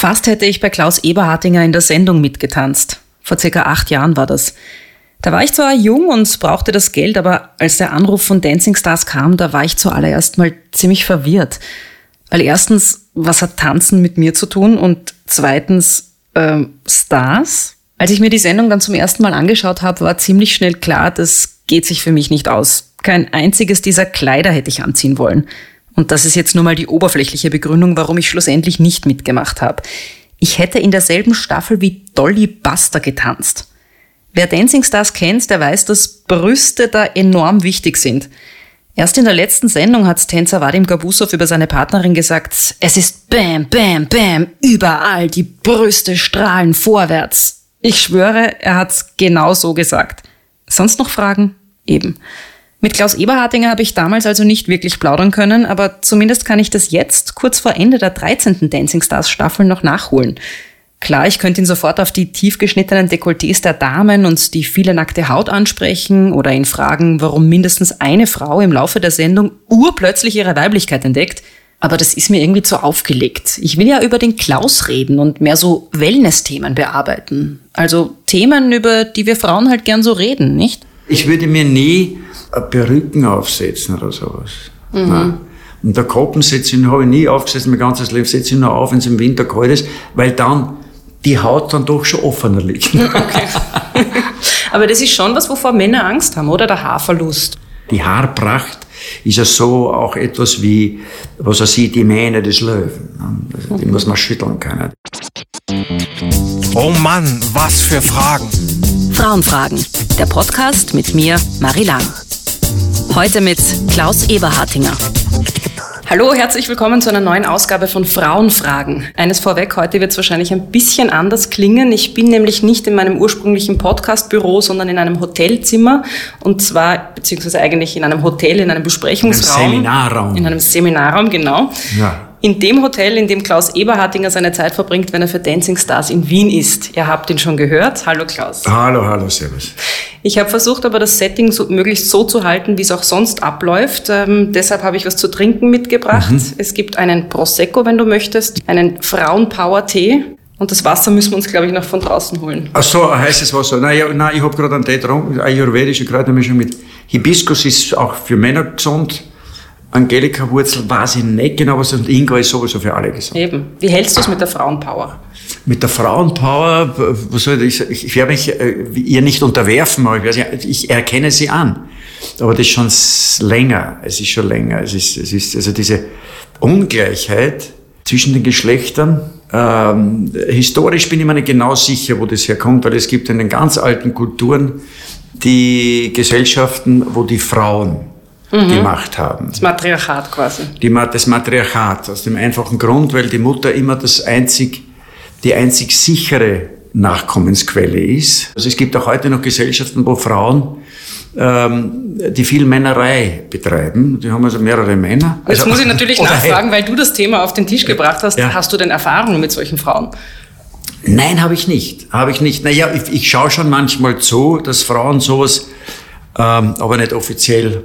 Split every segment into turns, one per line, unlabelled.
Fast hätte ich bei Klaus Eberhartinger in der Sendung mitgetanzt. Vor circa acht Jahren war das. Da war ich zwar jung und brauchte das Geld, aber als der Anruf von Dancing Stars kam, da war ich zuallererst mal ziemlich verwirrt. Weil erstens, was hat Tanzen mit mir zu tun? Und zweitens, äh, Stars? Als ich mir die Sendung dann zum ersten Mal angeschaut habe, war ziemlich schnell klar, das geht sich für mich nicht aus. Kein einziges dieser Kleider hätte ich anziehen wollen. Und das ist jetzt nur mal die oberflächliche Begründung, warum ich schlussendlich nicht mitgemacht habe. Ich hätte in derselben Staffel wie Dolly Buster getanzt. Wer Dancing Stars kennt, der weiß, dass Brüste da enorm wichtig sind. Erst in der letzten Sendung hat Tänzer Vadim Gabusov über seine Partnerin gesagt, es ist Bam, Bam, Bam, überall, die Brüste strahlen vorwärts. Ich schwöre, er hat's genau so gesagt. Sonst noch Fragen? Eben. Mit Klaus Eberhardinger habe ich damals also nicht wirklich plaudern können, aber zumindest kann ich das jetzt, kurz vor Ende der 13. Dancing Stars Staffel, noch nachholen. Klar, ich könnte ihn sofort auf die tief geschnittenen Dekolletés der Damen und die viele nackte Haut ansprechen oder ihn fragen, warum mindestens eine Frau im Laufe der Sendung urplötzlich ihre Weiblichkeit entdeckt. Aber das ist mir irgendwie zu aufgelegt. Ich will ja über den Klaus reden und mehr so Wellness-Themen bearbeiten. Also Themen, über die wir Frauen halt gern so reden, nicht?
Ich würde mir nie Perücken aufsetzen oder sowas. Mhm. Nein. Und der ich, habe ich nie aufgesetzt, mein ganzes Leben setze ich nur auf, wenn es im Winter kalt ist, weil dann die Haut dann doch schon offener liegt. Okay.
Aber das ist schon was, wovor Männer Angst haben, oder? Der Haarverlust.
Die Haarpracht ist ja so auch etwas wie, was er sieht, die Mähne des Löwen. Die muss man schütteln können.
Oh Mann, was für Fragen.
Frauenfragen. Der Podcast mit mir, Marie Lang. Heute mit Klaus Eberhartinger. Hallo, herzlich willkommen zu einer neuen Ausgabe von Frauenfragen. Eines vorweg, heute wird es wahrscheinlich ein bisschen anders klingen. Ich bin nämlich nicht in meinem ursprünglichen Podcastbüro, sondern in einem Hotelzimmer. Und zwar, beziehungsweise eigentlich in einem Hotel, in einem Besprechungsraum.
In einem Seminarraum.
In einem Seminarraum, genau.
Ja
in dem Hotel, in dem Klaus Eberhardinger seine Zeit verbringt, wenn er für Dancing Stars in Wien ist. Ihr habt ihn schon gehört. Hallo Klaus.
Hallo, hallo, servus.
Ich habe versucht, aber das Setting so, möglichst so zu halten, wie es auch sonst abläuft. Ähm, deshalb habe ich was zu trinken mitgebracht. Mhm. Es gibt einen Prosecco, wenn du möchtest, einen Frauenpower-Tee. Und das Wasser müssen wir uns, glaube ich, noch von draußen holen.
Ach so, heißes Wasser. Nein, ja, nein ich habe gerade einen Tee getrunken, ayurvedische Kräutermischung mit Hibiskus ist auch für Männer gesund. Angelika-Wurzel weiß ich nicht genau, was und Ingwer ist sowieso für alle gesund.
Eben. Wie hältst du es mit der Frauenpower?
Mit der Frauenpower, was soll ich, ich, ich werde mich äh, ihr nicht unterwerfen, aber ich, weiß, ich erkenne sie an. Aber das ist schon länger. Es ist schon länger. Es ist, es ist also diese Ungleichheit zwischen den Geschlechtern. Ähm, historisch bin ich mir nicht genau sicher, wo das herkommt, weil es gibt in den ganz alten Kulturen die Gesellschaften, wo die Frauen mhm. gemacht haben.
Das Matriarchat quasi.
Die, das Matriarchat, aus dem einfachen Grund, weil die Mutter immer das einzig, die einzig sichere Nachkommensquelle ist. Also es gibt auch heute noch Gesellschaften, wo Frauen ähm, die viel Männerei betreiben. Die haben also mehrere Männer.
Jetzt
also,
muss ich natürlich nachfragen, weil du das Thema auf den Tisch gebracht hast. Ja. Hast du denn Erfahrungen mit solchen Frauen?
Nein, habe ich nicht. Habe ich nicht. Naja, ich, ich schaue schon manchmal zu, dass Frauen sowas, ähm, aber nicht offiziell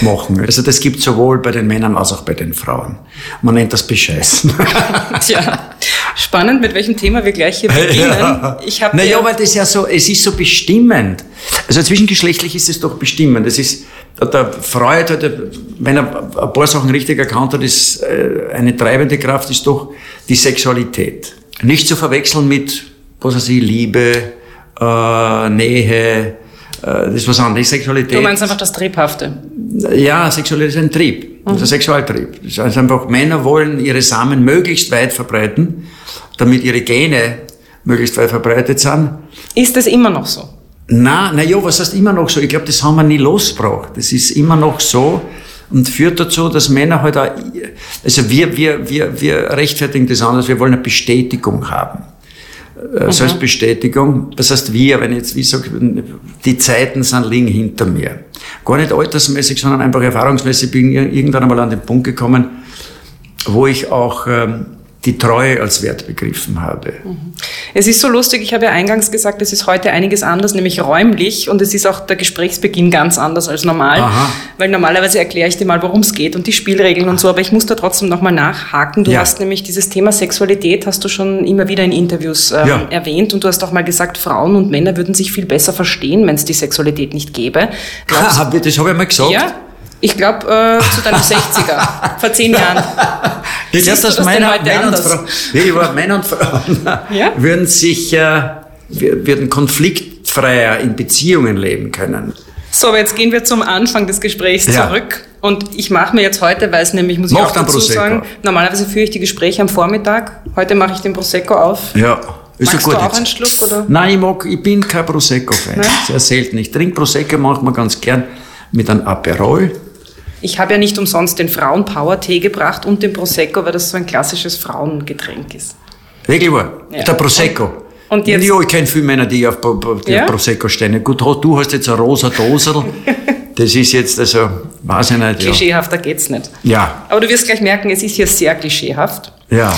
machen. Also das gibt sowohl bei den Männern als auch bei den Frauen. Man nennt das Bescheißen.
Tja, spannend, mit welchem Thema wir gleich hier beginnen.
Ja. Ich habe naja, weil das ja so, es ist so bestimmend. Also zwischengeschlechtlich ist es doch bestimmend. Das ist, der Freud hat, wenn er ein paar Sachen richtig erkannt hat, ist äh, eine treibende Kraft ist doch die Sexualität. Nicht zu verwechseln mit, was weiß ich, Liebe, äh, Nähe, äh, das ist was anderes. Sexualität.
Du meinst einfach das Triebhafte?
Ja, Sexualität ist ein Trieb. Mhm. Ist ein Sexualtrieb. Das heißt einfach, Männer wollen ihre Samen möglichst weit verbreiten, damit ihre Gene möglichst weit verbreitet sind.
Ist das immer noch so?
Na, na ja, was heißt immer noch so? Ich glaube, das haben wir nie losgebracht. Das ist immer noch so und führt dazu, dass Männer halt auch, also wir, wir, wir, wir rechtfertigen das anders, wir wollen eine Bestätigung haben. Äh, mhm. Selbstbestätigung. Das heißt, wir, wenn ich jetzt wie sage, die Zeiten sind liegen hinter mir. Gar nicht altersmäßig, sondern einfach erfahrungsmäßig bin ich irgendwann einmal an den Punkt gekommen, wo ich auch ähm, die Treue als Wert begriffen habe.
Es ist so lustig, ich habe ja eingangs gesagt, es ist heute einiges anders, nämlich räumlich und es ist auch der Gesprächsbeginn ganz anders als normal,
Aha.
weil normalerweise erkläre ich dir mal, worum es geht und die Spielregeln und so, aber ich muss da trotzdem nochmal nachhaken. Du
Ja.
hast nämlich dieses Thema Sexualität, hast du schon immer wieder in Interviews ähm,
Ja.
erwähnt und du hast auch mal gesagt, Frauen und Männer würden sich viel besser verstehen, wenn es die Sexualität nicht gäbe. Glaubst,
Ha, das habe ich mal gesagt.
ja? Ich glaube, äh, zu deinem 60er, vor zehn Jahren.
Ich
Siehst
dass
das
Männer,
heute
Männer und? Frauen, ich war Männer und Frauen
Ja?
würden sich, äh, würden konfliktfreier in Beziehungen leben können.
So, aber jetzt gehen wir zum Anfang des Gesprächs
Ja.
zurück. Und ich mache mir jetzt heute, weil es nämlich, muss ich
Mach
auch
dann
dazu
Prosecco.
sagen, normalerweise führe ich die Gespräche am Vormittag. Heute mache ich den Prosecco auf.
Ja, ist
Magst du auch
jetzt.
einen Schluck, oder?
Nein, ich, mag, ich bin kein Prosecco-Fan. Sehr selten. Ich trinke Prosecco manchmal ganz gern mit einem Aperol.
Ich habe ja nicht umsonst den Frauen-Power-Tee gebracht und den Prosecco, weil das so ein klassisches Frauengetränk ist.
Wirklich wahr.
Ja.
Der Prosecco.
Und jetzt-
ja, ich kenne viele Männer, die auf, die
Ja?
auf Prosecco stehen. Gut, du hast jetzt eine rosa Dosel. das ist jetzt, also, weiß ich nicht. Ja.
Klischeehafter geht's nicht.
ja,
Aber du wirst gleich merken, es ist hier sehr klischeehaft.
ja.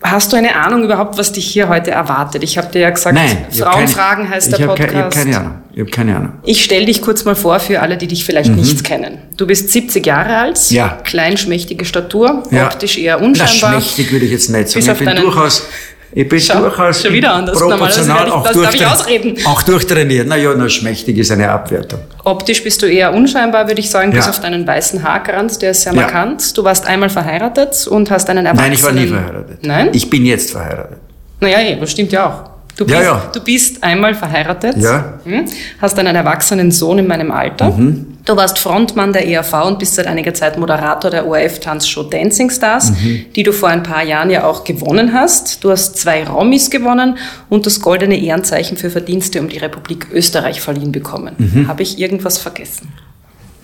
Hast du eine Ahnung überhaupt, was dich hier heute erwartet? Ich habe dir ja gesagt,
Nein. ich
Frauenfragen
keine,
heißt
ich
der
hab
Podcast.
Keine, ich habe keine Ahnung. Ich habe keine Ahnung.
Ich stelle dich kurz mal vor für alle, die dich vielleicht nicht kennen. Du bist 70 Jahre alt,
Mhm. Ja.
kleinschmächtige Statur,
Ja.
optisch eher
Na,
unscheinbar.
schmächtig würde ich jetzt nicht sagen.
Bis
Ich bin durchaus, ich bin
Schau,
durchaus
schon wieder anders.
proportional auch,
werde ich- ausreden?
auch durchtrainiert. Naja, na, schmächtig ist eine Abwertung.
Optisch bist du eher unscheinbar, würde ich sagen, bis
Ja.
auf deinen weißen Haarkranz, der ist sehr
Ja.
markant. Du warst einmal verheiratet und hast einen Erwachsenen...
Nein, ich war nie verheiratet.
Nein?
Ich bin jetzt verheiratet.
Naja, eh, das stimmt ja auch. Du bist,
Ja, ja.
Du bist einmal verheiratet,
Ja.
hm, hast einen erwachsenen Sohn in meinem Alter.
Mhm.
Du warst Frontmann der ERV und bist seit einiger Zeit Moderator der ORF-Tanzshow Dancing Stars,
Mhm.
die du vor ein paar Jahren ja auch gewonnen hast. Du hast zwei Raumis gewonnen und das goldene Ehrenzeichen für Verdienste um die Republik Österreich verliehen bekommen.
Mhm.
Habe ich irgendwas vergessen?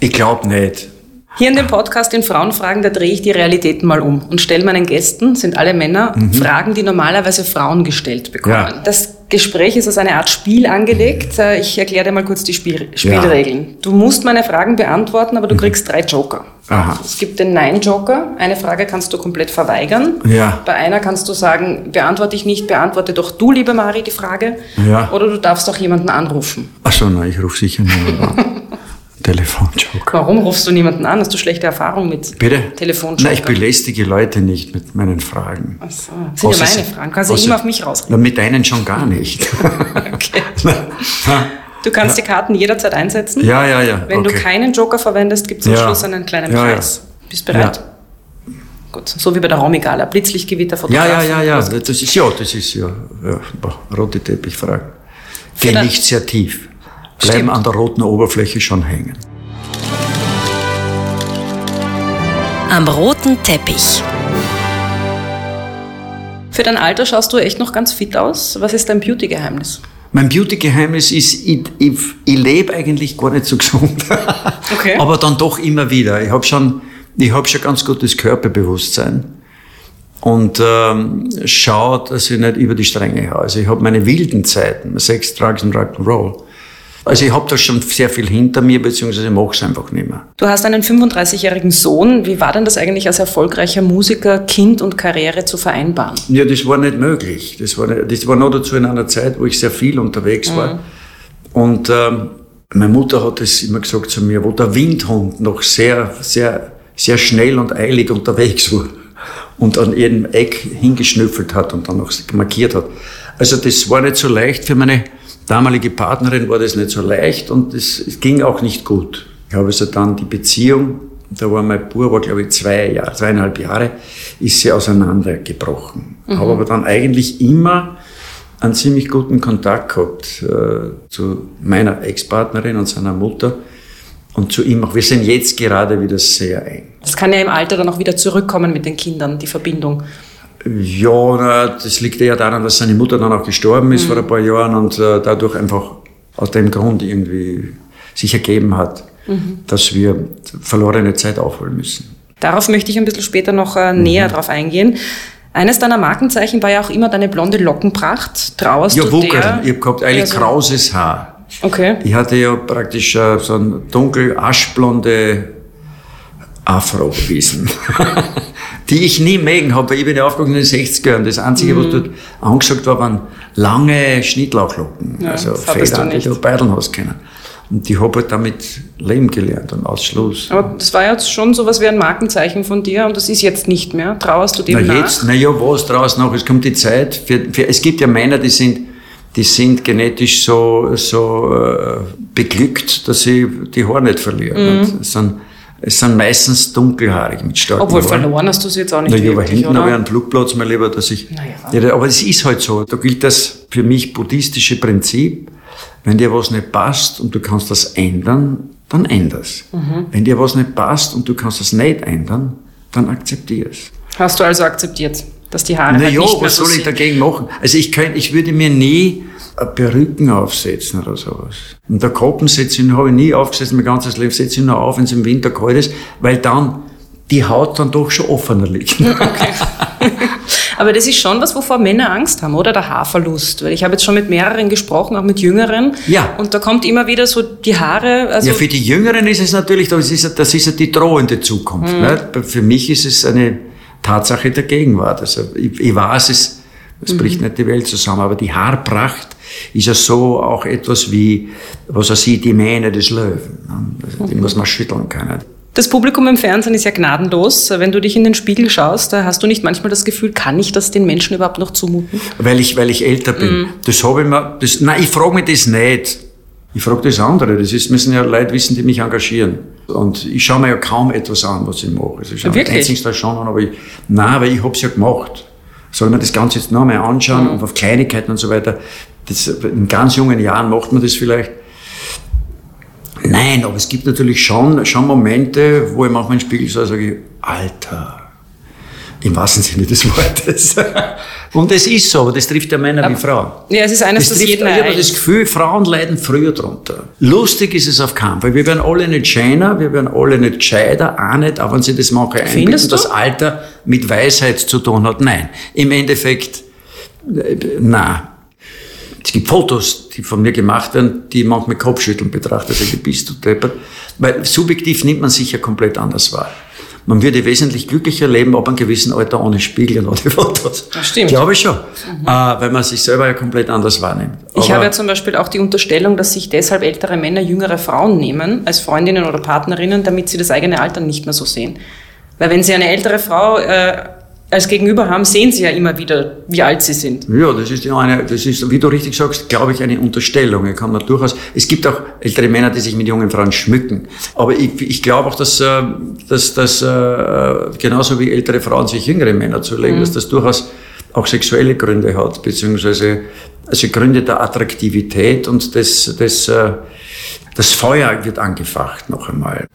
Ich glaube nicht.
Hier in dem Podcast in Frauenfragen, da drehe ich die Realitäten mal um und stelle meinen Gästen, sind alle Männer, Fragen, die normalerweise Frauen gestellt bekommen.
Mhm. Ja.
Das Gespräch ist als eine Art Spiel angelegt. Äh, Ich erkläre dir mal kurz die Spiel Spielregeln. Du musst meine Fragen beantworten,
Mhm.
aber du kriegst drei Joker.
Aha.
Es gibt den Nein-Joker. Eine Frage kannst du komplett verweigern.
Ja.
Bei einer kannst du sagen, beantworte ich nicht, beantworte doch du, liebe Mari, die Frage.
Ja.
Oder du darfst auch jemanden anrufen.
Ach so, nein, ich rufe sicher niemanden an. Telefonjoker.
Warum rufst du niemanden an? Hast du schlechte Erfahrung mit
Bitte?
Telefonjoker?
Nein, ich belästige Leute nicht mit meinen Fragen.
Ach so. Das sind ja meine Fragen. Kannst du immer auf mich rausreden.
Na, mit deinen schon gar nicht.
Okay. Du kannst die Karten jederzeit einsetzen.
Ja, ja, ja.
Wenn du
okay.
keinen Joker verwendest, gibt es am
Ja.
Schluss einen kleinen
Ja, ja.
Preis. Bist bereit? Gut, so wie bei der Raumigala. Blitzlichtgewitter,
Ja,
Fotograf.
ja, ja, ja. Das ist ja, das ist ja, ja rote Teppichfragen. Geh nicht sehr tief. Bleiben
Stimmt.
an der roten Oberfläche schon hängen.
Am roten Teppich.
Für dein Alter schaust du echt noch ganz fit aus. Was ist dein Beauty-Geheimnis?
Mein Beauty-Geheimnis ist, ich, ich, ich lebe eigentlich gar nicht so gesund.
Okay.
Aber dann doch immer wieder. Ich habe schon, ich hab schon ganz gutes Körperbewusstsein. Und ähm, schaue, dass ich nicht über die Stränge haue. Also ich habe meine wilden Zeiten, Sex, Drugs und Rock'n'Roll. Also ich habe da schon sehr viel hinter mir, beziehungsweise mache es einfach nicht mehr.
Du hast einen 35-jährigen Sohn. Wie war denn das eigentlich als erfolgreicher Musiker, Kind und Karriere zu vereinbaren?
Ja, das war nicht möglich. Das war, nicht, das war noch dazu in einer Zeit, wo ich sehr viel unterwegs war. Und ähm, meine Mutter hat es immer gesagt zu mir, wo der Windhund noch sehr, sehr, sehr schnell und eilig unterwegs war und an jedem Eck hingeschnüffelt hat und dann noch markiert hat. Also das war nicht so leicht für meine damalige Partnerin, war das nicht so leicht und es, ging auch nicht gut. Ich habe also dann die Beziehung, da war mein Bub, war glaube ich zwei Jahre, zweieinhalb Jahre, ist sie auseinandergebrochen. Habe aber dann eigentlich immer einen ziemlich guten Kontakt gehabt äh, zu meiner Ex-Partnerin und seiner Mutter und zu ihm auch. Wir sind jetzt gerade wieder sehr eng.
Das kann ja im Alter dann auch wieder zurückkommen mit den Kindern, die Verbindung.
Ja, na, das liegt eher daran, dass seine Mutter dann auch gestorben ist vor ein paar Jahren und äh, dadurch einfach aus dem Grund irgendwie sich ergeben hat, dass wir verlorene Zeit aufholen müssen.
Darauf möchte ich ein bisschen später noch äh,
Mhm.
näher drauf eingehen. Eines deiner Markenzeichen war ja auch immer deine blonde Lockenpracht. Trauerst
Ja,
du
Wuckel.
der?
Ich habe gehabt eigentlich
Ja, so-
krauses Haar.
Okay.
Ich hatte ja praktisch äh, so ein dunkel aschblonde Afro-Wiesen, die ich nie mögen habe, weil ich bin ja aufgegangen in den 60er und das Einzige, was dort angesagt war, waren lange Schnittlauchlocken,
Ja,
also Federn, die du beideln hast können. Und ich habe halt damit leben gelernt und Ausschluss.
Aber das war jetzt schon so was wie ein Markenzeichen von dir und das ist jetzt nicht mehr. Trauerst du dem
Na
nach?
jetzt, na ja, was draus noch? Es kommt die Zeit. Für, für, es gibt ja Männer, die sind, die sind genetisch so, so äh, beglückt, dass sie die Haare nicht verlieren. Und es, sind, es sind meistens dunkelhaarig mit starken.
Obwohl
Haaren.
verloren hast du sie jetzt auch nicht
Na, aber hinten habe ich einen Flugplatz mal lieber, dass ich.
Naja.
Ja, aber das ist halt so. Da gilt das für mich buddhistische Prinzip. Wenn dir was nicht passt und du kannst das ändern, dann änder's.
Mhm.
Wenn dir was nicht passt und du kannst das nicht ändern, dann akzeptier's.
Hast du also akzeptiert, dass die Haare
Na
halt
ja,
nicht mehr
was
so
soll ich dagegen machen? Also ich könnte, ich würde mir nie Perücken aufsetzen oder sowas. Und der Koppen setze ich, habe ich nie aufgesetzt, mein ganzes Leben setze ich nur auf, wenn es im Winter kalt ist, weil dann die Haut dann doch schon offener liegt.
Aber das ist schon was, wovor Männer Angst haben, oder? Der Haarverlust. Weil ich habe jetzt schon mit mehreren gesprochen, auch mit Jüngeren.
Ja.
Und da kommt immer wieder so die Haare. Also
ja, für die Jüngeren ist es natürlich, das ist, ja- das ist ja die drohende Zukunft.
Mhm.
Ne? Für mich ist es eine Tatsache der Gegenwart. Also ich, ich weiß, es, es
Mhm.
bricht nicht die Welt zusammen, aber die Haarpracht ist ja so auch etwas wie, was er sieht, die Mähne des Löwen. ne? Also Die muss man schütteln können.
Das Publikum im Fernsehen ist ja gnadenlos. Wenn du dich in den Spiegel schaust, da hast du nicht manchmal das Gefühl, kann ich das den Menschen überhaupt noch zumuten?
Weil ich, weil ich älter bin.
Mhm.
Das habe ich mir, das, nein, ich frage mich das nicht. Ich frage das andere. Das ist, müssen ja Leute wissen, die mich engagieren. Und ich schaue mir ja kaum etwas an, was ich mache. Also ich schaue
Wirklich?
Dancing Star schon an, aber ich, nein, weil ich habe es ja gemacht. Soll man das Ganze jetzt noch einmal anschauen
Mhm.
und auf Kleinigkeiten und so weiter. Das, in ganz jungen Jahren macht man das vielleicht. Nein, aber es gibt natürlich schon, schon Momente, wo ich manchmal den Spiegel schaue, sage Alter, im wahrsten Sinne des Wortes. Und es ist so, aber das trifft ja Männer wie Frauen.
Ja, es ist eines,
Das
das
trifft,
jeden
ich habe das Gefühl, Frauen leiden früher drunter. Lustig ist es auf keinen Fall. Wir werden alle nicht schöner, wir werden alle nicht gescheiter, auch nicht, auch wenn sie das
Findest du?
dass Alter mit Weisheit zu tun hat. Nein, im Endeffekt, äh, nein. Es gibt Fotos, die von mir gemacht werden, die manchmal Kopfschütteln betrachtet. Also, bist du deppert. Weil subjektiv nimmt man sich ja komplett anders wahr. Man würde wesentlich glücklicher leben ab einem gewissen Alter ohne Spiegel und ohne Fotos.
Das stimmt.
Glaube ich schon. Äh, weil man sich selber ja komplett anders wahrnimmt.
Ich
Aber-
habe ja zum Beispiel auch die Unterstellung, dass sich deshalb ältere Männer jüngere Frauen nehmen als Freundinnen oder Partnerinnen, damit sie das eigene Alter nicht mehr so sehen. Weil wenn sie eine ältere Frau äh, als Gegenüber haben, sehen sie ja immer wieder, wie alt sie sind.
Ja, das ist ja eine, das ist, wie du richtig sagst, glaube ich, eine Unterstellung. Ich kann man durchaus, es gibt auch ältere Männer, die sich mit jungen Frauen schmücken. Aber ich, ich glaube auch, dass, äh, dass, dass äh, genauso wie ältere Frauen sich jüngere Männer zulegen, dass das durchaus auch sexuelle Gründe hat, beziehungsweise also Gründe der Attraktivität und des, des, äh, das Feuer wird angefacht noch einmal.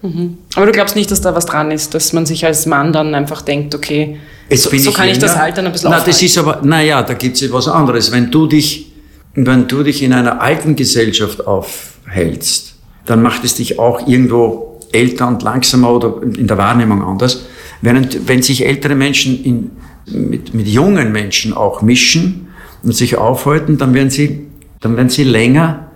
Aber du glaubst nicht, dass da was dran ist, dass man sich als Mann dann einfach denkt, okay, so, so
ich
kann ich das
jünger.
Altern ein bisschen
Na, das
aufhalten.
ist aber, naja, da gibt's etwas anderes. Wenn du dich, wenn du dich in einer alten Gesellschaft aufhältst, dann macht es dich auch irgendwo älter und langsamer oder in der Wahrnehmung anders. Während, wenn sich ältere Menschen in, mit, mit jungen Menschen auch mischen und sich aufhalten, dann werden sie, dann werden sie länger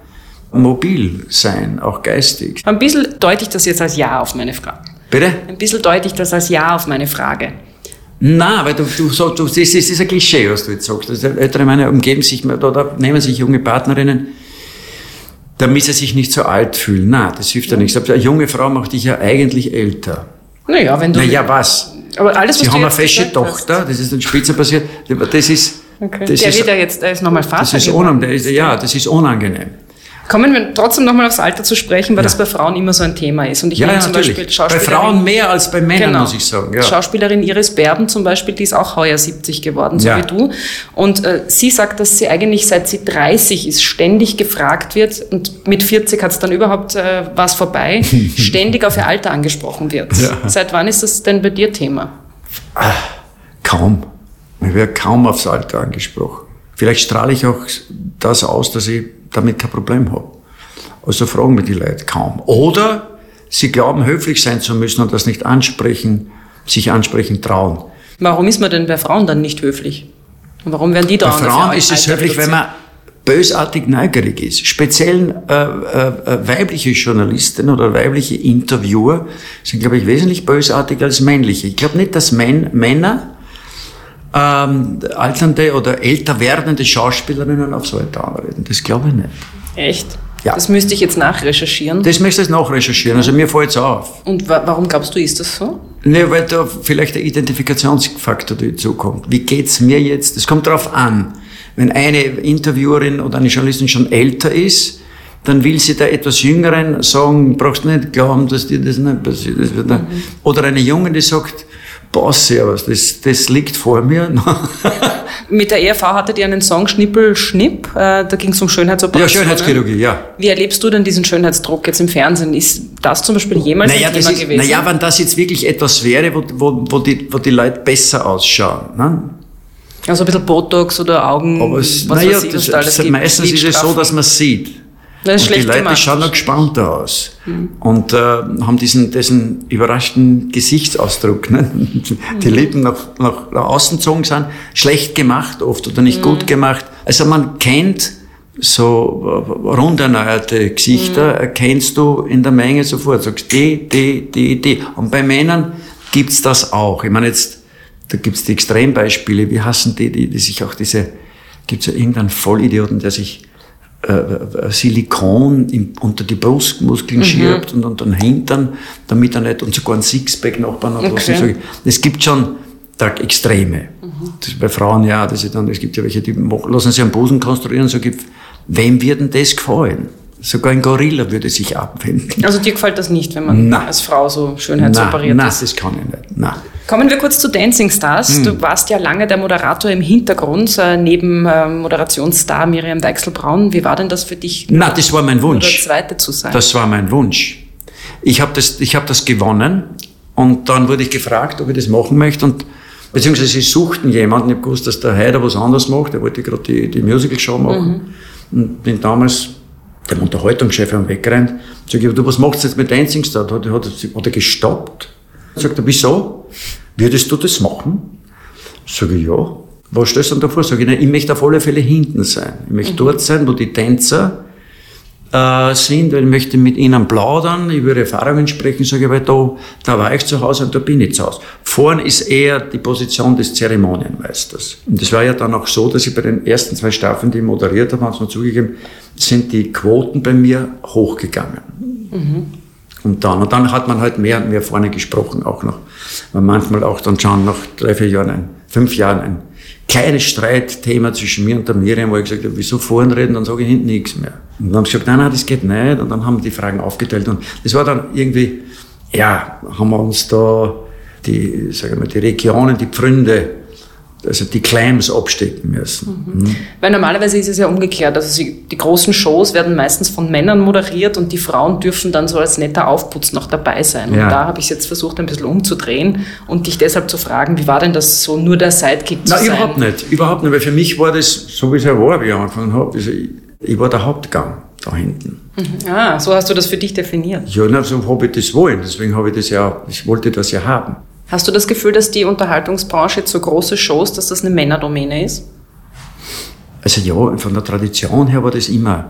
mobil sein, auch geistig.
Ein bisschen deute ich das jetzt als Ja auf meine Frage.
Bitte?
Ein bisschen deute ich das als Ja auf meine Frage.
Na, weil du, du, so, du das ist, das ist ein Klischee, was du jetzt sagst. Also ältere Männer umgeben sich, oder, nehmen sich junge Partnerinnen, damit sie sich nicht so alt fühlen. Na, das hilft ja nichts. Eine junge Frau macht dich ja eigentlich älter.
Naja, wenn du.
Naja, was?
aber alles, was
Sie haben eine fesche
gesagt hast-
Tochter, das ist in Spitze passiert. Das ist,
Okay.
das
der
ist,
wird ja jetzt, der ist nochmal Vater.
das ist unangenehm. Ja, das ist unangenehm.
Kommen wir trotzdem nochmal aufs Alter zu sprechen, weil das bei Frauen immer so ein Thema ist. Und ich
Ja, ja,
zum
natürlich.
Beispiel
Bei
Schauspielerin,
Frauen mehr als bei Männern,
Genau.
muss ich sagen. Ja.
Schauspielerin Iris Berben zum Beispiel, die ist auch heuer 70 geworden, so
Ja.
wie du. Und äh, sie sagt, dass sie eigentlich seit sie 30 ist, ständig gefragt wird und mit 40 hat es dann überhaupt äh, was vorbei, ständig auf ihr Alter angesprochen wird.
Ja.
Seit wann ist das denn bei dir Thema?
Kaum. Ich werde kaum aufs Alter angesprochen. Vielleicht strahle ich auch das aus, dass ich damit kein Problem habe. Also fragen mich die Leute kaum. Oder sie glauben, höflich sein zu müssen und das nicht ansprechen, sich ansprechen trauen.
Warum ist man denn bei Frauen dann nicht höflich? Und warum werden die da
Bei Frauen ist es höflich, wenn man bösartig neugierig ist. Speziell äh, äh, weibliche Journalisten oder weibliche Interviewer sind, glaube ich, wesentlich bösartiger als männliche. Ich glaube nicht, dass Män Männer ähm, alternde oder älter werdende Schauspielerinnen auf so etwas anreden. Das glaube ich nicht.
Echt?
Ja.
Das müsste ich jetzt nachrecherchieren.
Das möchte ich nachrecherchieren. Also mir fällt es auf.
Und wa warum glaubst du, ist das so?
Ne, weil da vielleicht der Identifikationsfaktor dazukommt. Wie geht's mir jetzt? Das kommt darauf an. Wenn eine Interviewerin oder eine Journalistin schon älter ist, dann will sie der etwas Jüngeren sagen, brauchst nicht glauben, dass dir das nicht passiert. Wird mhm. Oder eine Junge, die sagt, boah, servus, das, das liegt vor mir.
Mit der ERV hattet ihr einen Song Schnippel Schnipp, äh, da ging es um Schönheitsoperationen.
Ja, Schönheitschirurgie, ja.
Wie erlebst du denn diesen Schönheitsdruck jetzt im Fernsehen? Ist das zum Beispiel jemals
naja,
ein Thema
ist,
gewesen?
Naja, wenn das jetzt wirklich etwas wäre, wo, wo, wo, die, wo die Leute besser ausschauen. Ne?
Also ein bisschen Botox oder Augen,
Aber es,
was
naja,
weiß ich,
das,
was da alles
das,
gibt.
meistens ist es so, dass man sieht.
Das ist
und die Leute
gemacht.
schauen noch gespannter aus und äh, haben diesen, diesen überraschten Gesichtsausdruck. Ne? Die Lippen nach, nach, nach außen gezogen sind, schlecht gemacht oft oder nicht gut gemacht. Also man kennt so äh, runderneuerte Gesichter, erkennst du in der Menge sofort. Sagst die, die, die, die. Und bei Männern gibt's das auch. Ich meine jetzt, da gibt's die Extrembeispiele. Wie hassen die, die, die sich auch diese, gibt's ja irgendeinen Vollidioten, der sich äh, Silikon im, unter die Brustmuskeln
Mhm.
schiebt und unter den Hintern, damit er nicht, und sogar ein Sixpack nachbauen hat.
Okay.
Es gibt schon da Extreme.
Mhm.
Das ist bei Frauen ja, das ist dann, es gibt ja welche, die machen- lassen sich einen Busen konstruieren, so gibt, wem wird denn das gefallen? Sogar ein Gorilla würde sich abwenden.
Also dir gefällt das nicht, wenn man
Na.
als Frau so schönheitsoperiert
Nein,
ist?
das kann ich nicht. Nein.
Kommen wir kurz zu Dancing Stars.
Hm.
Du warst ja lange der Moderator im Hintergrund, äh, neben ähm, Moderationsstar Miriam Weichselbraun. Wie war denn das für dich,
Na, das war mein
nur der
Wunsch.
Zweite zu sein?
Das war mein Wunsch. Ich habe das, ich hab das gewonnen und dann wurde ich gefragt, ob ich das machen möchte und beziehungsweise sie suchten jemanden. Ich habe gewusst, dass der Heider was anderes macht. Er wollte gerade die, die Musical-Show machen. Und bin damals dem Unterhaltungschef am weggerannt. Sag ich, du, was machst du jetzt mit Dancing Star? Hat, hat, hat er gestoppt. Sagt er, wieso? Würdest du das machen? Sag ich, ja. Was stellst du denn davor? Sag ich, nein, ich möchte auf alle Fälle hinten sein. Ich möchte dort sein, wo die Tänzer äh, sind, weil ich möchte mit ihnen plaudern, über ihre Erfahrungen sprechen, sage ich, weil da, da war ich zu Hause und da bin ich zu Hause. Vorn ist eher die Position des Zeremonienmeisters. Und das war ja dann auch so, dass ich bei den ersten zwei Staffeln, die ich moderiert habe, haben sie mir zugegeben, sind die Quoten bei mir hochgegangen. Und dann, und dann hat man halt mehr und mehr vorne gesprochen auch noch. Weil manchmal auch dann schon nach drei, vier Jahren, ein, fünf Jahren ein kleines Streitthema zwischen mir und der Miriam, wo ich gesagt habe, wieso vorne reden, dann sage ich hinten nichts mehr. Und dann haben sie gesagt, nein, nein, das geht nicht. Und dann haben die Fragen aufgeteilt. Und das war dann irgendwie, ja, haben wir uns da die, sagen wir, die Regionen, die Pfründe, also die Claims abstecken müssen. Mhm.
Weil normalerweise ist es ja umgekehrt. Also die großen Shows werden meistens von Männern moderiert und die Frauen dürfen dann so als netter Aufputz noch dabei sein.
Ja.
Und da habe ich es jetzt versucht, ein bisschen umzudrehen und dich deshalb zu fragen, wie war denn das so, nur der Sidekick zu
Nein,
sein?
überhaupt nicht. Überhaupt nicht, weil für mich war das, so wie es ja war, wie ich angefangen habe, ich, war der Hauptgang da hinten.
Ah, so hast du das für dich definiert.
Ja, na, so habe ich das wollen. Deswegen habe ich das ja, ich wollte das ja haben.
Hast du das Gefühl, dass die Unterhaltungsbranche jetzt so große Shows, dass das eine Männerdomäne ist?
Also ja, von der Tradition her war das immer.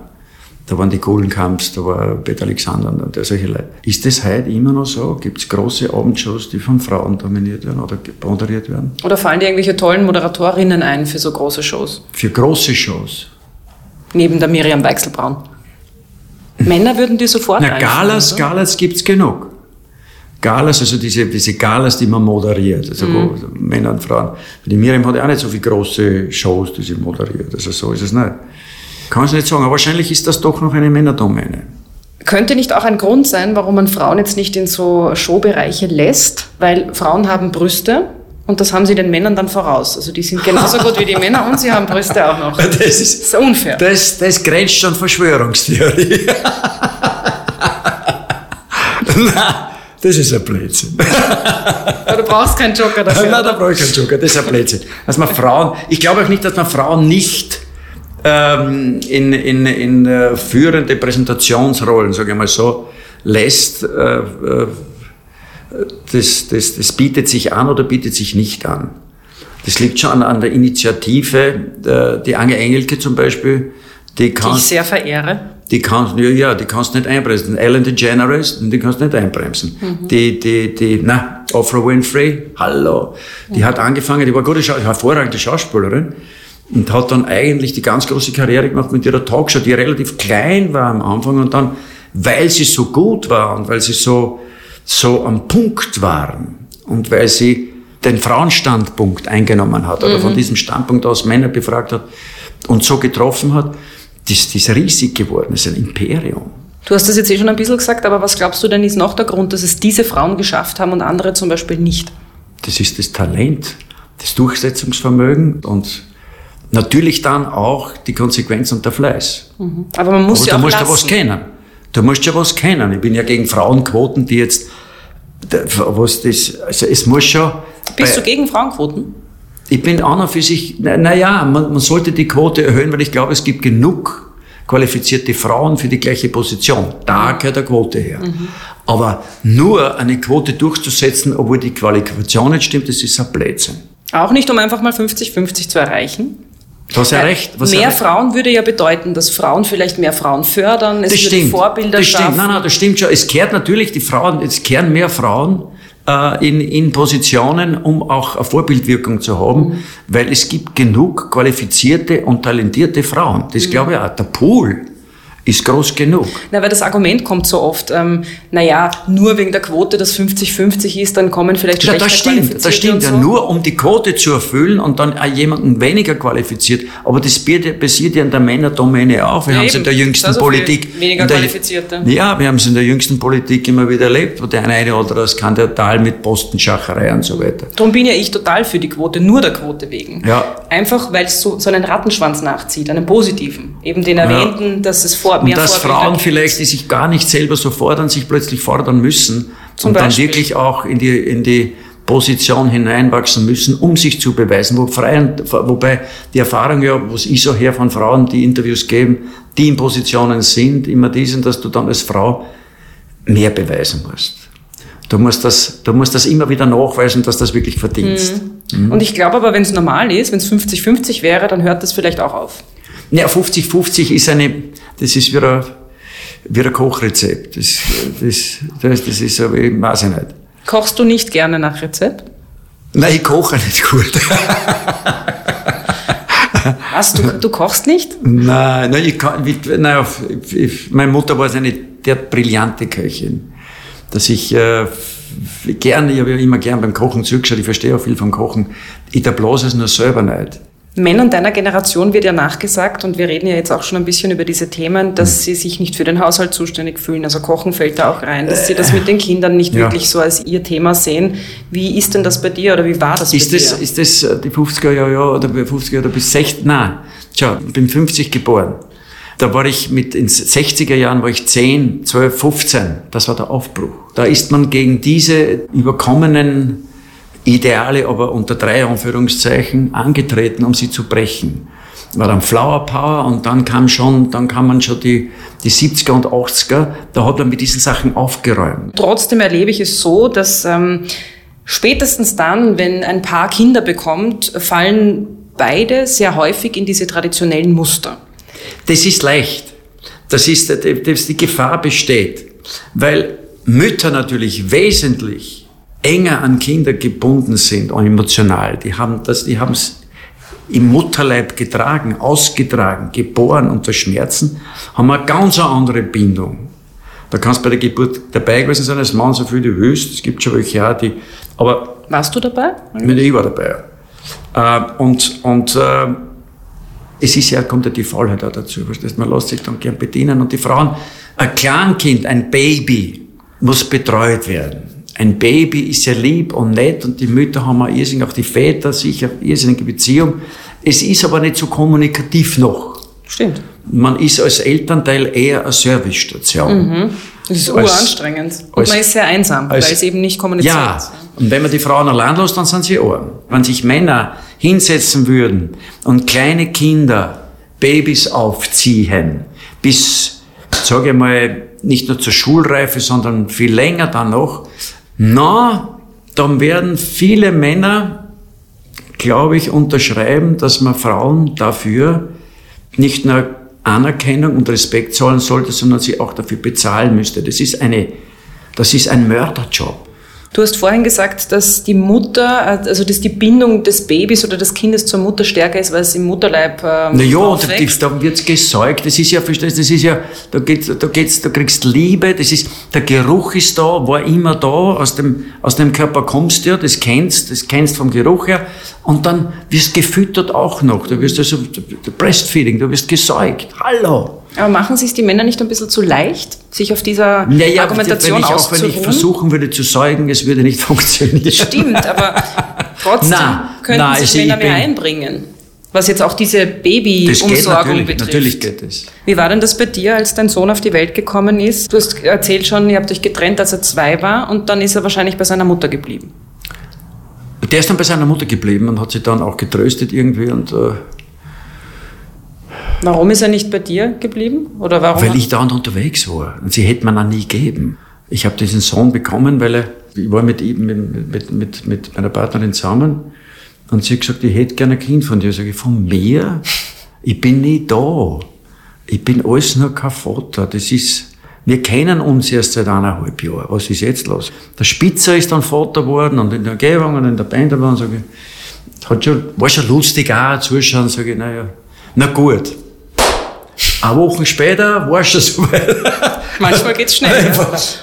Da waren die Kohlenkamps, da war Peter Alexander und der solche Leute. Ist das heute immer noch so? Gibt es große Abendshows, die von Frauen dominiert werden oder moderiert werden?
Oder fallen dir irgendwelche tollen Moderatorinnen ein für so große Shows?
Für große Shows.
Neben der Miriam Weichselbraun. Männer würden dir sofort
Na, Galas? Galas gibt's genug. Galas, also diese, diese Galas, die man moderiert, also
Mhm.
wo Männer und Frauen. Die Miriam hat ja auch nicht so viele große Shows, die sie moderiert. Also so ist es nicht. Kann ich nicht sagen, aber wahrscheinlich ist das doch noch eine Männerdomäne.
Könnte nicht auch ein Grund sein, warum man Frauen jetzt nicht in so Showbereiche lässt, weil Frauen haben Brüste und das haben sie den Männern dann voraus. Also die sind genauso gut wie die Männer und sie haben Brüste auch noch. Das
Das ist,
ist unfair.
das, das grenzt schon Verschwörungstheorie. Nein, das ist ein Blödsinn.
Aber du brauchst keinen Joker dafür.
Nein, da brauche ich keinen Joker, das ist ein Blödsinn. Dass man Frauen, ich glaube auch nicht, dass man Frauen nicht ähm, in, in, in äh, führende Präsentationsrollen, sage ich mal so, lässt. Äh, äh, das, das, das bietet sich an oder bietet sich nicht an. Das liegt schon an, an der Initiative. Die Ange Engelke zum Beispiel, Die
Die ich sehr verehre.
Die kannst, ja, ja, die kannst nicht einbremsen. Ellen DeGeneres, die kannst nicht einbremsen. Die, die, die, na, Oprah Winfrey, hallo. Die hat angefangen, die war gute, hervorragende Schauspielerin und hat dann eigentlich die ganz große Karriere gemacht mit ihrer Talkshow, die relativ klein war am Anfang und dann, weil sie so gut war und weil sie so, so am Punkt waren und weil sie den Frauenstandpunkt eingenommen hat oder von diesem Standpunkt aus Männer befragt hat und so getroffen hat, das, das ist riesig geworden, das ist ein Imperium.
Du hast das jetzt eh schon ein bisschen gesagt, aber was glaubst du denn ist noch der Grund, dass es diese Frauen geschafft haben und andere zum Beispiel nicht?
Das ist das Talent, das Durchsetzungsvermögen und natürlich dann auch die Konsequenz und der Fleiß.
Aber man muss
Aber
ja
du
auch
musst ja
lassen.
was kennen. Du musst ja was kennen. Ich bin ja gegen Frauenquoten, die jetzt, was das, also es muss schon.
Bist
bei-
du gegen Frauenquoten?
Ich bin an und für sich, naja, na ja, man, man sollte die Quote erhöhen, weil ich glaube, es gibt genug qualifizierte Frauen für die gleiche Position. Da gehört eine Quote her. Aber nur eine Quote durchzusetzen, obwohl die Qualifikation nicht stimmt, das ist ein Blödsinn.
Auch nicht, um einfach mal 50-50 zu erreichen.
Was er recht, was
mehr
er recht.
Frauen würde ja bedeuten, dass Frauen vielleicht mehr Frauen fördern, es
Das stimmt.
Vorbilder
das
schaffen.
stimmt. Nein, nein, das stimmt schon. Es kehrt natürlich die Frauen, es kehren mehr Frauen in, in Positionen, um auch eine Vorbildwirkung zu haben,
Mhm.
weil es gibt genug qualifizierte und talentierte Frauen.
Mhm.
Das glaube ich auch. Der Pool ist groß genug.
Na, weil das Argument kommt so oft, ähm, naja, nur wegen der Quote, dass 50-50 ist, dann kommen vielleicht
Ja,
schlechter
das stimmt, das stimmt ja
so.
nur, um die Quote zu erfüllen und dann jemanden weniger qualifiziert. Aber das basiert ja in der Männerdomäne auch. Wir
Ja,
haben es in der jüngsten
Also
Politik.
weniger Qualifizierte.
Ja, wir haben es in der jüngsten Politik immer wieder erlebt, wo der eine oder andere Skandal mit Postenschacherei und so weiter.
Darum bin ja ich total für die Quote, nur der Quote wegen.
Ja.
Einfach, weil es so, so einen Rattenschwanz nachzieht, einen positiven. Eben den erwähnten, dass es vor, mehr
Und dass
Vorbilder
Frauen
gibt.
vielleicht, die sich gar nicht selber so fordern, sich plötzlich fordern müssen
Zum
und dann
Beispiel.
wirklich auch in die, in die Position hineinwachsen müssen, um sich zu beweisen. Wobei die Erfahrung ja, was ich so her von Frauen, die Interviews geben, die in Positionen sind, immer diesen, dass du dann als Frau mehr beweisen musst. Du musst das, du musst das immer wieder nachweisen, dass das wirklich verdienst.
Mhm. Und ich glaube aber, wenn es normal ist, wenn es 50-50 wäre, dann hört das vielleicht auch auf.
Ja, 50-50 ist eine, das ist wieder, wieder ein Kochrezept. Das, das, das, das ist aber, ich weiß ich nicht.
Kochst du nicht gerne nach Rezept?
Nein, ich koche nicht gut.
Was, du, du kochst nicht?
nein, nein, ich kann, wie- nein, ich, ich, meine Mutter war eine der brillante Köchin. Dass ich äh, gerne, ich habe ja immer gern beim Kochen zugeschaut, ich verstehe auch viel vom Kochen. Ich da bloß es nur selber nicht.
Männern deiner Generation wird ja nachgesagt, und wir reden ja jetzt auch schon ein bisschen über diese Themen, dass
Hm.
sie sich nicht für den Haushalt zuständig fühlen. Also Kochen fällt da auch rein, dass sie das mit den Kindern nicht
Ja.
wirklich so als ihr Thema sehen. Wie ist denn das bei dir oder wie war das
Ist
bei
das,
dir?
ist das äh, die 50er Jahre ja, oder bei 50er oder bis 60? Nein. Schau, ich bin 50 geboren. Da war ich mit, in 60er Jahren war ich 10, 12, 15. Das war der Aufbruch. Da ist man gegen diese überkommenen Ideale, aber unter drei Anführungszeichen, angetreten, um sie zu brechen. War dann Flower Power und dann kam schon, dann kamen schon die, die 70er und 80er. Da hat man mit diesen Sachen aufgeräumt.
Trotzdem erlebe ich es so, dass ähm, spätestens dann, wenn ein Paar Kinder bekommt, fallen beide sehr häufig in diese traditionellen Muster.
Das ist leicht. Das ist, dass die Gefahr besteht. Weil Mütter natürlich wesentlich enger an Kinder gebunden sind und emotional. Die haben das, die haben es im Mutterleib getragen, ausgetragen, geboren unter Schmerzen, haben eine ganz andere Bindung. Da kannst du bei der Geburt dabei gewesen sein, als Mann so viel du willst. Es gibt schon welche auch, die, aber
Warst du dabei?
ich ich war dabei. Äh, und und äh, es ist ja, kommt ja die Faulheit auch dazu. Verstehst? Man lässt sich dann gern bedienen. Und die Frauen, ein Kleinkind, ein Baby, muss betreut werden. Ein Baby ist ja lieb und nett und die Mütter haben auch irrsinnig, auch die Väter sicher irrsinnige Beziehung. Es ist aber nicht so kommunikativ noch.
Stimmt.
Man ist als Elternteil eher eine Servicestation.
Das ist
Als-
uranstrengend. Und
als-
man ist sehr einsam,
als-
weil es eben nicht kommuniziert.
Ja, und wenn man die Frauen allein lässt, dann sind sie arm. Wenn sich Männer hinsetzen würden und kleine Kinder, Babys aufziehen, bis, sage ich mal, nicht nur zur Schulreife, sondern viel länger dann noch, na, dann werden viele Männer, glaube ich, unterschreiben, dass man Frauen dafür nicht nur Anerkennung und Respekt zollen sollte, sondern sie auch dafür bezahlen müsste. Das ist eine, das ist ein Mörderjob.
Du hast vorhin gesagt, dass die Mutter, also dass die Bindung des Babys oder des Kindes zur Mutter stärker ist, weil es im Mutterleib ähm,
Na ja, da, da wird's gesäugt. Das ist ja, verstehst, das ist ja, da geht's, da geht's, da kriegst Liebe. Das ist, der Geruch ist da, war immer da. Aus dem, aus dem Körper kommst du ja, das kennst, das kennst vom Geruch her. Und dann wirst gefüttert auch noch. Du wirst also Breastfeeding, du wirst gesäugt. Hallo.
Aber machen sich die Männer nicht ein bisschen zu leicht, sich auf dieser naja, Argumentation
wenn ich auch, Wenn ich versuchen würde zu säugen, es würde nicht funktionieren.
Stimmt, aber trotzdem na, könnten na, sich also Männer mehr einbringen. Was jetzt auch diese Babyumsorgung betrifft.
Natürlich geht es.
Wie war denn das bei dir, als dein Sohn auf die Welt gekommen ist? Du hast erzählt schon, ihr habt euch getrennt, als er zwei war und dann ist er wahrscheinlich bei seiner Mutter geblieben.
Der ist dann bei seiner Mutter geblieben und hat sich dann auch getröstet irgendwie und äh,
Warum ist er nicht bei dir geblieben? Oder warum?
Weil ich dauernd unterwegs war. Und sie hätte man auch nie gegeben. Ich habe diesen Sohn bekommen, weil er, ich war mit, ihm, mit, mit, mit meiner Partnerin zusammen und sie hat gesagt, ich hätte gerne ein Kind von dir. Ich, von mir? Ich bin nie da. Ich bin alles nur kein Vater. Das ist, wir kennen uns erst seit eineinhalb Jahren. Was ist jetzt los? Der Spitzer ist dann Vater geworden und in der Umgebung und in der Band waren, sage ich, hat schon, war schon lustig auch zuschauen, sage ich, naja, na gut. Eine Woche später war es schon soweit.
Manchmal geht es schnell.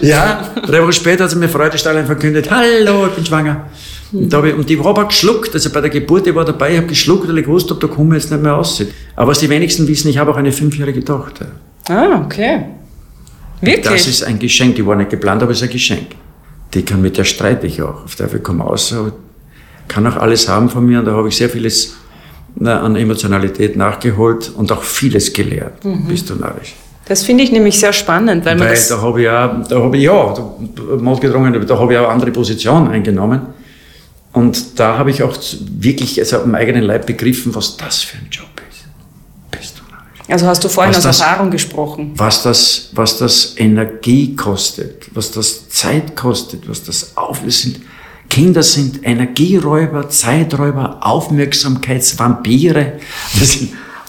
ja, drei Wochen später hat sie mir Freudestrahlend verkündet, hallo, ich bin schwanger. Und, ich, und ich habe auch geschluckt, also bei der Geburt, ich war dabei, ich habe geschluckt, weil ich gewusst habe, da komme ich jetzt nicht mehr raus. Aber was die wenigsten wissen, ich habe auch eine fünfjährige Tochter.
Ah, okay. Wirklich?
Das ist ein Geschenk, die war nicht geplant, aber es ist ein Geschenk. Die kann, mit der streite ich auch. Auf der komme aus, kann auch alles haben von mir und da habe ich sehr vieles an Emotionalität nachgeholt und auch vieles gelernt. Mhm. Bist du narrisch.
Das finde ich nämlich sehr spannend, weil man
weil da habe ich ja, da habe ich ja, notgedrungen, da habe ich auch andere Position eingenommen. Und da habe ich auch wirklich also am eigenen Leib begriffen, was das für ein Job ist.
Bist du. Also hast du vorhin was aus das, Erfahrung gesprochen.
Was das, was das Energie kostet, was das Zeit kostet, was das Auflösen sind Kinder sind Energieräuber, Zeiträuber, Aufmerksamkeitsvampire.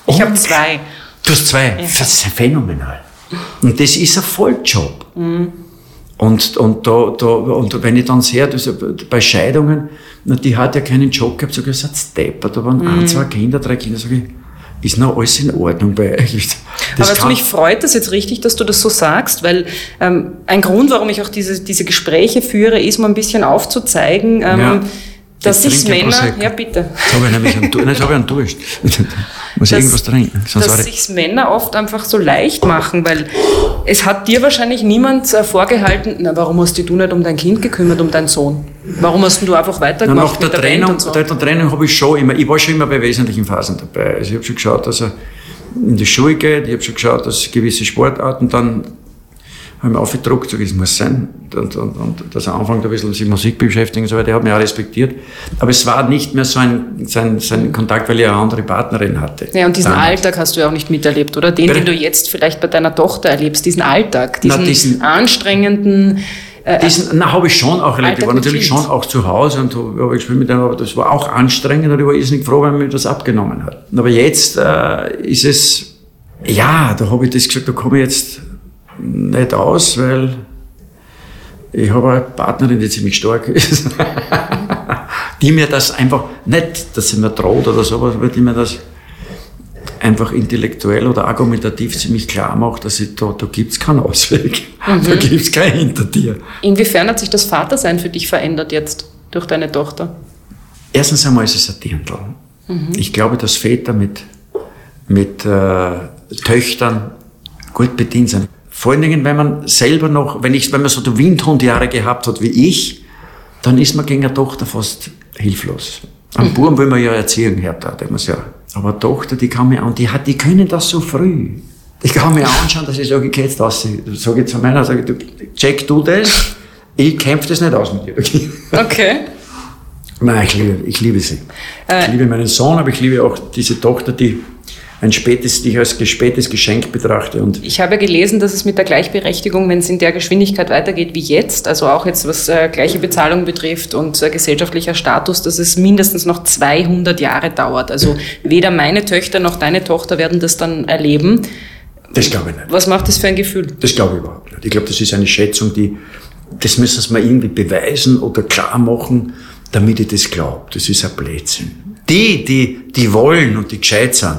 ich habe zwei.
Du hast zwei. Ja. Das ist phänomenal. Und das ist ein Volljob. Mhm. Und, und, da, da, und wenn ich dann sehe, das, bei Scheidungen, die hat ja keinen Job gehabt, ich, das deppert, da waren mhm. ein, zwei Kinder, drei Kinder, sage ich, ist noch alles in Ordnung bei euch.
Das Aber also mich freut das jetzt richtig, dass du das so sagst, weil ähm, ein Grund, warum ich auch diese, diese Gespräche führe, ist, mal ein bisschen aufzuzeigen, ähm, ja. dass sich Männer, ja bitte.
Jetzt habe ich nämlich einen, jetzt habe ich einen Durst. Muss dass, irgendwas trinken.
Sonst dass sich Männer oft einfach so leicht machen, weil es hat dir wahrscheinlich niemand äh, vorgehalten, na, warum hast du nicht um dein Kind gekümmert, um deinen Sohn? Warum hast du einfach weitergemacht?
Na, nach der, der Trennung, so? der, der Trennung habe ich schon immer, ich war schon immer bei wesentlichen Phasen dabei. Also ich habe schon geschaut, dass er in die Schule geht, ich habe schon geschaut, dass gewisse Sportarten dann habe ich mir aufgedruckt, sage, es muss sein. Und, und, und dass er anfängt, ein bisschen sich Musik beschäftigen und so weiter, hat mich auch respektiert. Aber es war nicht mehr so ein, so ein, so ein Kontakt, weil ich eine andere Partnerin hatte.
Ja, und diesen Damals. Alltag hast du ja auch nicht miterlebt, oder? Den, den du jetzt vielleicht bei deiner Tochter erlebst, diesen Alltag, diesen, Na, diesen anstrengenden,
äh, diesen, na, habe ich schon auch erlebt. Ich war natürlich schon auch zu Hause und habe gespielt mit einem, aber das war auch anstrengend und ich war irrsinnig froh, wenn mir das abgenommen hat. Aber jetzt äh, ist es, ja, da habe ich das gesagt, da komme ich jetzt nicht aus, weil ich habe eine Partnerin, die ziemlich stark ist, die mir das einfach, nicht, dass sie mir droht oder sowas, aber die mir das einfach intellektuell oder argumentativ ziemlich klar macht, dass ich da, da gibt es keinen Ausweg, mhm. da gibt es kein Hinter dir.
Inwiefern hat sich das Vatersein für dich verändert jetzt durch deine Tochter?
Erstens einmal ist es ein Dirndl. Mhm. Ich glaube, dass Väter mit, mit äh, Töchtern gut bedient sind. Vor allen Dingen, wenn man selber noch, wenn, ich, wenn man so die Windhundjahre gehabt hat wie ich, dann ist man gegen eine Tochter fast hilflos. Am mhm. Buben will man ja Erziehung her, da muss ja. Aber Tochter, die kann mir an, die hat, die können das so früh. Ich kann mir anschauen, dass ich sage, ich jetzt aus. Sage ich zu meiner, sage du, check du das, ich kämpfe das nicht aus mit dir.
Okay.
Nein, ich liebe, ich liebe sie. Äh, ich liebe meinen Sohn, aber ich liebe auch diese Tochter, die ein spätes, die ich als spätes Geschenk betrachte. Und
ich habe gelesen, dass es mit der Gleichberechtigung, wenn es in der Geschwindigkeit weitergeht wie jetzt, also auch jetzt was äh, gleiche Bezahlung betrifft und äh, gesellschaftlicher Status, dass es mindestens noch 200 Jahre dauert. Also weder meine Töchter noch deine Tochter werden das dann erleben.
Das glaube ich nicht.
Was macht das für ein Gefühl?
Das glaube ich überhaupt nicht. Ich glaube, das ist eine Schätzung, die, das müssen mir irgendwie beweisen oder klar machen, damit ich das glaube. Das ist ein Blödsinn. Die, die, die wollen und die gescheit sind,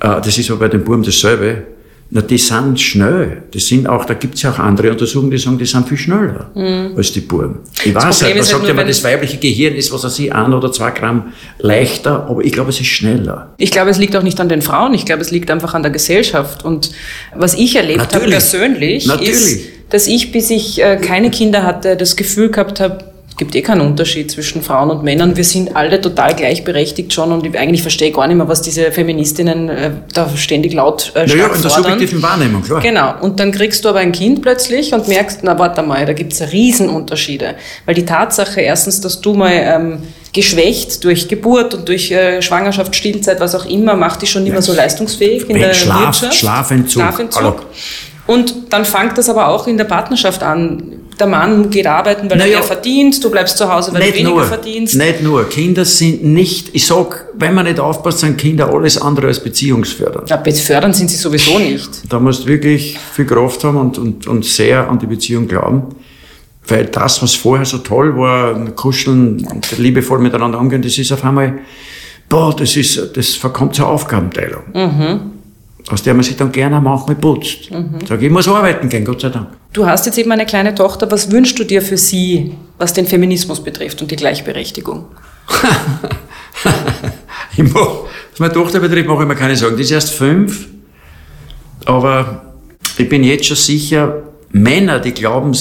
äh, das ist aber bei den Buben dasselbe, na, die sind schnell. Das sind auch, da gibt's ja auch andere Untersuchungen, die sagen, die sind viel schneller mhm. als die Buben. Ich das weiß, halt, man sagt ja immer, das weibliche Gehirn ist, was weiß ich, ein oder zwei Gramm leichter, aber ich glaube, es ist schneller.
Ich glaube, es liegt auch nicht an den Frauen, ich glaube, es liegt einfach an der Gesellschaft. Und was ich erlebt habe persönlich, Natürlich. ist, dass ich, bis ich äh, keine Kinder hatte, das Gefühl gehabt habe, gibt eh keinen Unterschied zwischen Frauen und Männern. Wir sind alle total gleichberechtigt schon und ich eigentlich verstehe gar nicht mehr, was diese Feministinnen äh, da ständig laut äh,
naja, in der subjektiven Wahrnehmung, klar.
Genau. Und dann kriegst du aber ein Kind plötzlich und merkst, na warte mal, da gibt's Riesenunterschiede. Weil die Tatsache erstens, dass du mal ähm, geschwächt durch Geburt und durch äh, Schwangerschaft, Stillzeit, was auch immer, macht dich schon nicht mehr so leistungsfähig in der
Schlaf,
Wirtschaft.
Schlafentzug.
Schlafentzug. Und dann fängt das aber auch in der Partnerschaft an der Mann geht arbeiten, weil naja, er mehr verdient, du bleibst zu Hause, weil du weniger
nur,
verdienst.
Nicht nur. Kinder sind nicht, ich sag, wenn man nicht aufpasst, sind Kinder alles andere als beziehungsfördernd.
Ja, fördern sind sie sowieso nicht.
Da musst du wirklich viel Kraft haben und, und, und sehr an die Beziehung glauben. Weil das, was vorher so toll war, kuscheln und liebevoll miteinander umgehen, das ist auf einmal, boah, das ist, das verkommt zur Aufgabenteilung. Mhm aus der man sich dann gerne manchmal putzt. Mhm. Sag, ich muss arbeiten gehen, Gott sei Dank.
Du hast jetzt eben eine kleine Tochter. Was wünschst du dir für sie, was den Feminismus betrifft und die Gleichberechtigung?
ich mach, was meine Tochter betrifft, mache ich mir keine Sorgen. Die ist erst fünf, aber ich bin jetzt schon sicher, Männer, die glauben,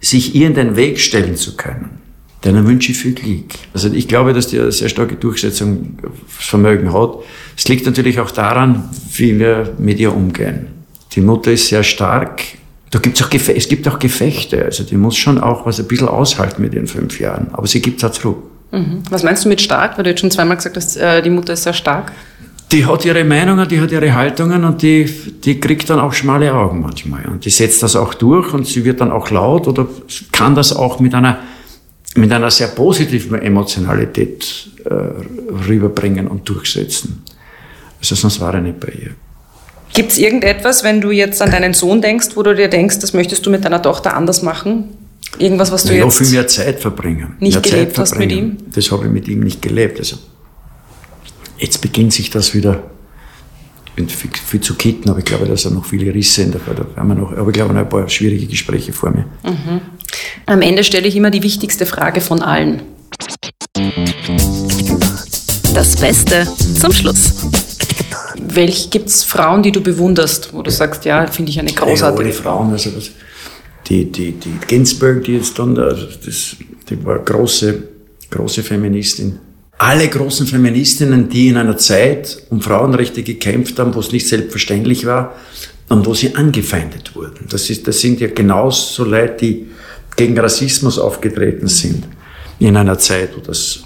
sich ihr in den Weg stellen zu können, denen wünsche ich viel Glück. Also ich glaube, dass die eine sehr starke Durchsetzungsvermögen hat. Es liegt natürlich auch daran, wie wir mit ihr umgehen. Die Mutter ist sehr stark. Da gibt's auch es gibt auch Gefechte. Also die muss schon auch was ein bisschen aushalten mit ihren fünf Jahren. Aber sie gibt es auch zurück.
Mhm. Was meinst du mit stark? Weil du jetzt schon zweimal gesagt hast, äh, die Mutter ist sehr stark.
Die hat ihre Meinungen, die hat ihre Haltungen und die, die kriegt dann auch schmale Augen manchmal. Und die setzt das auch durch und sie wird dann auch laut oder kann das auch mit einer mit einer sehr positiven Emotionalität äh, rüberbringen und durchsetzen. Also sonst war er nicht bei ihr.
Gibt es irgendetwas, wenn du jetzt an deinen Sohn denkst, wo du dir denkst, das möchtest du mit deiner Tochter anders machen? Irgendwas, was du ja, jetzt
viel mehr Zeit verbringen.
Nicht
mehr
gelebt
Zeit
hast mit ihm?
Das habe ich mit ihm nicht gelebt. Also jetzt beginnt sich das wieder viel, viel zu kitten, aber ich glaube, dass er noch viele Risse in der da haben wir noch, aber ich glaube, noch ein paar schwierige Gespräche vor mir. Mhm.
Am Ende stelle ich immer die wichtigste Frage von allen. Das Beste zum Schluss. Welch gibt es Frauen, die du bewunderst, wo du sagst, ja, finde ich eine großartige
ja, Frauen, also was, die, die, die Ginsberg, die jetzt dann, also das, die war große, große Feministin. Alle großen Feministinnen, die in einer Zeit um Frauenrechte gekämpft haben, wo es nicht selbstverständlich war und wo sie angefeindet wurden. Das, ist, das sind ja genauso Leute, die gegen Rassismus aufgetreten sind in einer Zeit, wo das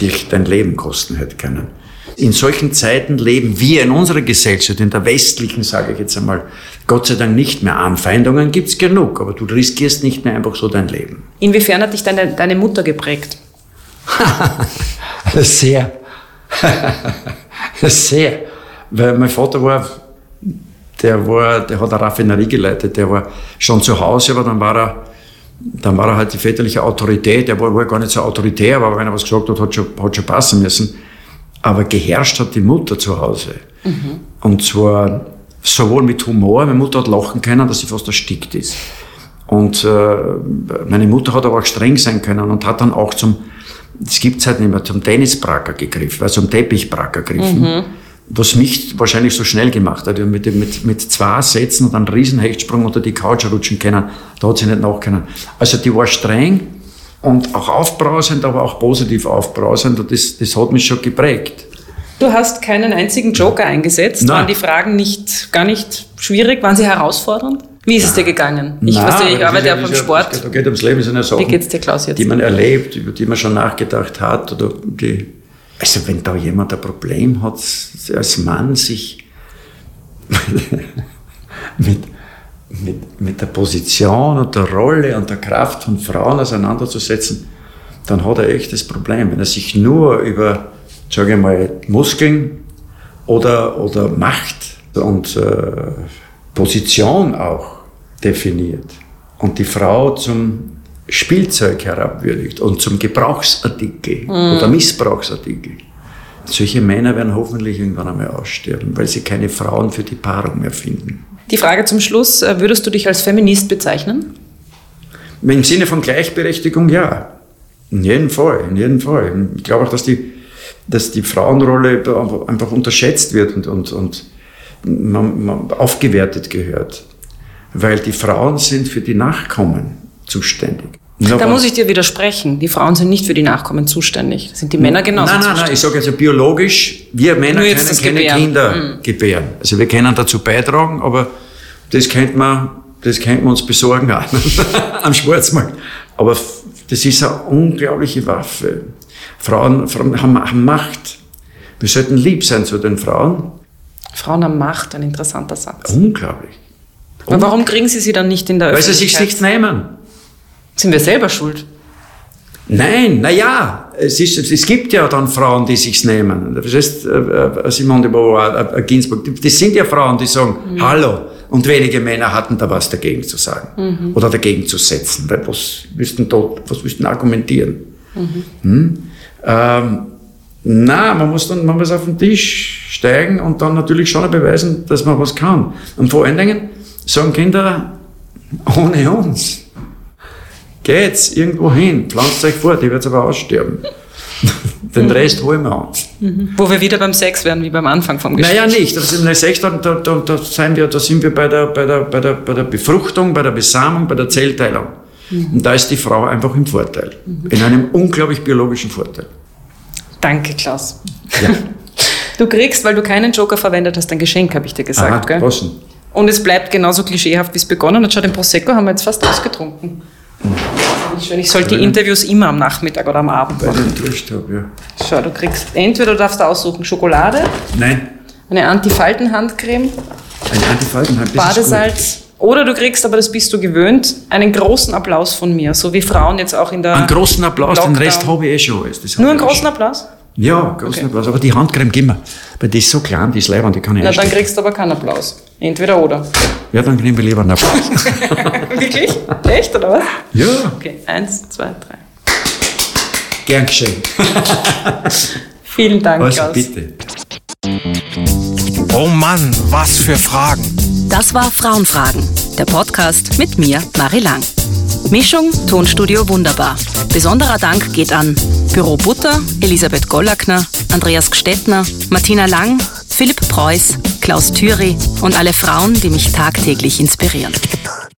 dich dein Leben kosten hätte können. In solchen Zeiten leben wir in unserer Gesellschaft, in der westlichen, sage ich jetzt einmal, Gott sei Dank nicht mehr. Anfeindungen gibt's genug, aber du riskierst nicht mehr einfach so dein Leben.
Inwiefern hat dich deine, deine Mutter geprägt?
Sehr. Sehr. Weil mein Vater war, der war, der hat eine Raffinerie geleitet, der war schon zu Hause, aber dann war er dann war er halt die väterliche Autorität. Er war, war gar nicht so autoritär, aber wenn er was gesagt hat, hat schon, hat schon passen müssen. Aber geherrscht hat die Mutter zu Hause. Mhm. Und zwar sowohl mit Humor, meine Mutter hat lachen können, dass sie fast erstickt ist. Und äh, meine Mutter hat aber auch streng sein können und hat dann auch zum, das gibt's halt nicht mehr, zum Tennisbracker gegriffen, also zum Teppichbracker gegriffen. Mhm was mich wahrscheinlich so schnell gemacht hat. Mit, mit, mit zwei Sätzen und einem riesen Hechtsprung unter die Couch rutschen können, da hat sie nicht nachkennen. Also die war streng und auch aufbrausend, aber auch positiv aufbrausend und das, das hat mich schon geprägt.
Du hast keinen einzigen Joker eingesetzt. Nein. Waren die Fragen nicht, gar nicht schwierig? Waren sie herausfordernd? Wie ist es dir gegangen? Ich, Nein, verstehe, ich arbeite ja beim Sport.
Da geht ums Leben, sind ja Sachen,
Wie geht's dir, Klaus, jetzt?
die man erlebt, über die man schon nachgedacht hat oder die Also wenn da jemand ein Problem hat, als Mann sich mit, mit, mit der Position und der Rolle und der Kraft von Frauen auseinanderzusetzen, dann hat er echt das Problem. Wenn er sich nur über, sage ich mal, Muskeln oder, oder Macht und äh, Position auch definiert und die Frau zum Spielzeug herabwürdigt und zum Gebrauchsartikel
Mhm.
oder Missbrauchsartikel. Solche Männer werden hoffentlich irgendwann einmal aussterben, weil sie keine Frauen für die Paarung mehr finden.
Die Frage zum Schluss, äh, würdest du dich als Feminist bezeichnen?
Im Sinne von Gleichberechtigung, ja. In jedem Fall, in jedem Fall. Ich glaube auch, dass die, dass die Frauenrolle einfach unterschätzt wird und, und, und man, man aufgewertet gehört. Weil die Frauen sind für die Nachkommen zuständig.
Da muss ich dir widersprechen. Die Frauen sind nicht für die Nachkommen zuständig. Das sind die Männer genauso
Nein, nein, nein,
zuständig.
ich sage also biologisch, wir Männer
Nur
können keine
Gebären.
Kinder
Mhm.
gebären. Also wir können dazu beitragen, aber das könnte man, das könnte man uns besorgen am Schwarzmarkt. Aber das ist eine unglaubliche Waffe. Frauen, Frauen haben, Macht. Wir sollten lieb sein zu den Frauen.
Frauen haben Macht, ein interessanter Satz.
Unglaublich.
Aber warum kriegen sie sie dann nicht in der
Weil sie sich
Öffentlichkeit?
nicht nehmen.
Sind wir selber schuld?
Nein, na ja, es, ist, es gibt ja dann Frauen, die sich's nehmen. Das heißt, äh, äh, Simone de Beauvoir, äh, äh, Ginsburg, das sind ja Frauen, die sagen, hallo. Und wenige Männer hatten da was dagegen zu sagen. Oder dagegen zu setzen. Weil was müssten da, was müssten argumentieren? Hm? Ähm, na, man muss dann, man muss auf den Tisch steigen und dann natürlich schon beweisen, dass man was kann. Und vor allen Dingen sagen Kinder, ohne uns geht's irgendwo hin, pflanzt euch fort, ihr werdet aber aussterben. Den Rest holen wir uns.
Wo wir wieder beim Sex wären, wie beim Anfang vom Gespräch.
Naja, nicht. Das ist in der Sex, da, da, da, da, sind wir, da sind wir bei der, bei, der, bei, der, bei der Befruchtung, bei der Besamung, bei der Zellteilung. Und da ist die Frau einfach im Vorteil. In einem unglaublich biologischen Vorteil.
Danke, Klaus.
Ja.
Du kriegst, weil du keinen Joker verwendet hast, ein Geschenk, habe ich dir gesagt.
Aha,
gell? Und es bleibt genauso klischeehaft, wie es begonnen hat. Schau, den Prosecco haben wir jetzt fast ausgetrunken. Nicht schön. Ich sollte die Interviews immer am Nachmittag oder am Abend machen.
ich enttäuscht habe, ja.
Schau, du kriegst entweder du darfst aussuchen Schokolade,
Nein,
eine Antifaltenhandcreme,
ein Antifaltenheim, das ist
Badesalz oder du kriegst, aber das bist du gewöhnt, einen großen Applaus von mir, so wie Frauen jetzt auch in der...
Einen großen Applaus, den
Lockdown.
Rest habe ich eh schon alles. Das
Nur einen
ich eh
großen
schon.
Applaus?
Ja, großen Applaus. Aber die Handcreme gib mir. Weil die ist so klein, die ist leibend, die kann ich
Na, dann
einstecken.
kriegst du aber keinen Applaus. Entweder oder.
Ja, dann nehmen wir lieber einen Applaus.
Wirklich? Echt, oder was?
ja,
Okay, eins, zwei, drei.
gern geschehen.
Vielen Dank,
Also
Klaus.
bitte.
Oh Mann, was für Fragen.
Das war Frauenfragen, der Podcast mit mir, Marie Lang. Mischung Tonstudio Wunderbar. Besonderer Dank geht an Büro Butter, Elisabeth Gollackner, Andreas Gstettner, Martina Lang, Philipp Preuß, Klaus Thüry und alle Frauen, die mich tagtäglich inspirieren.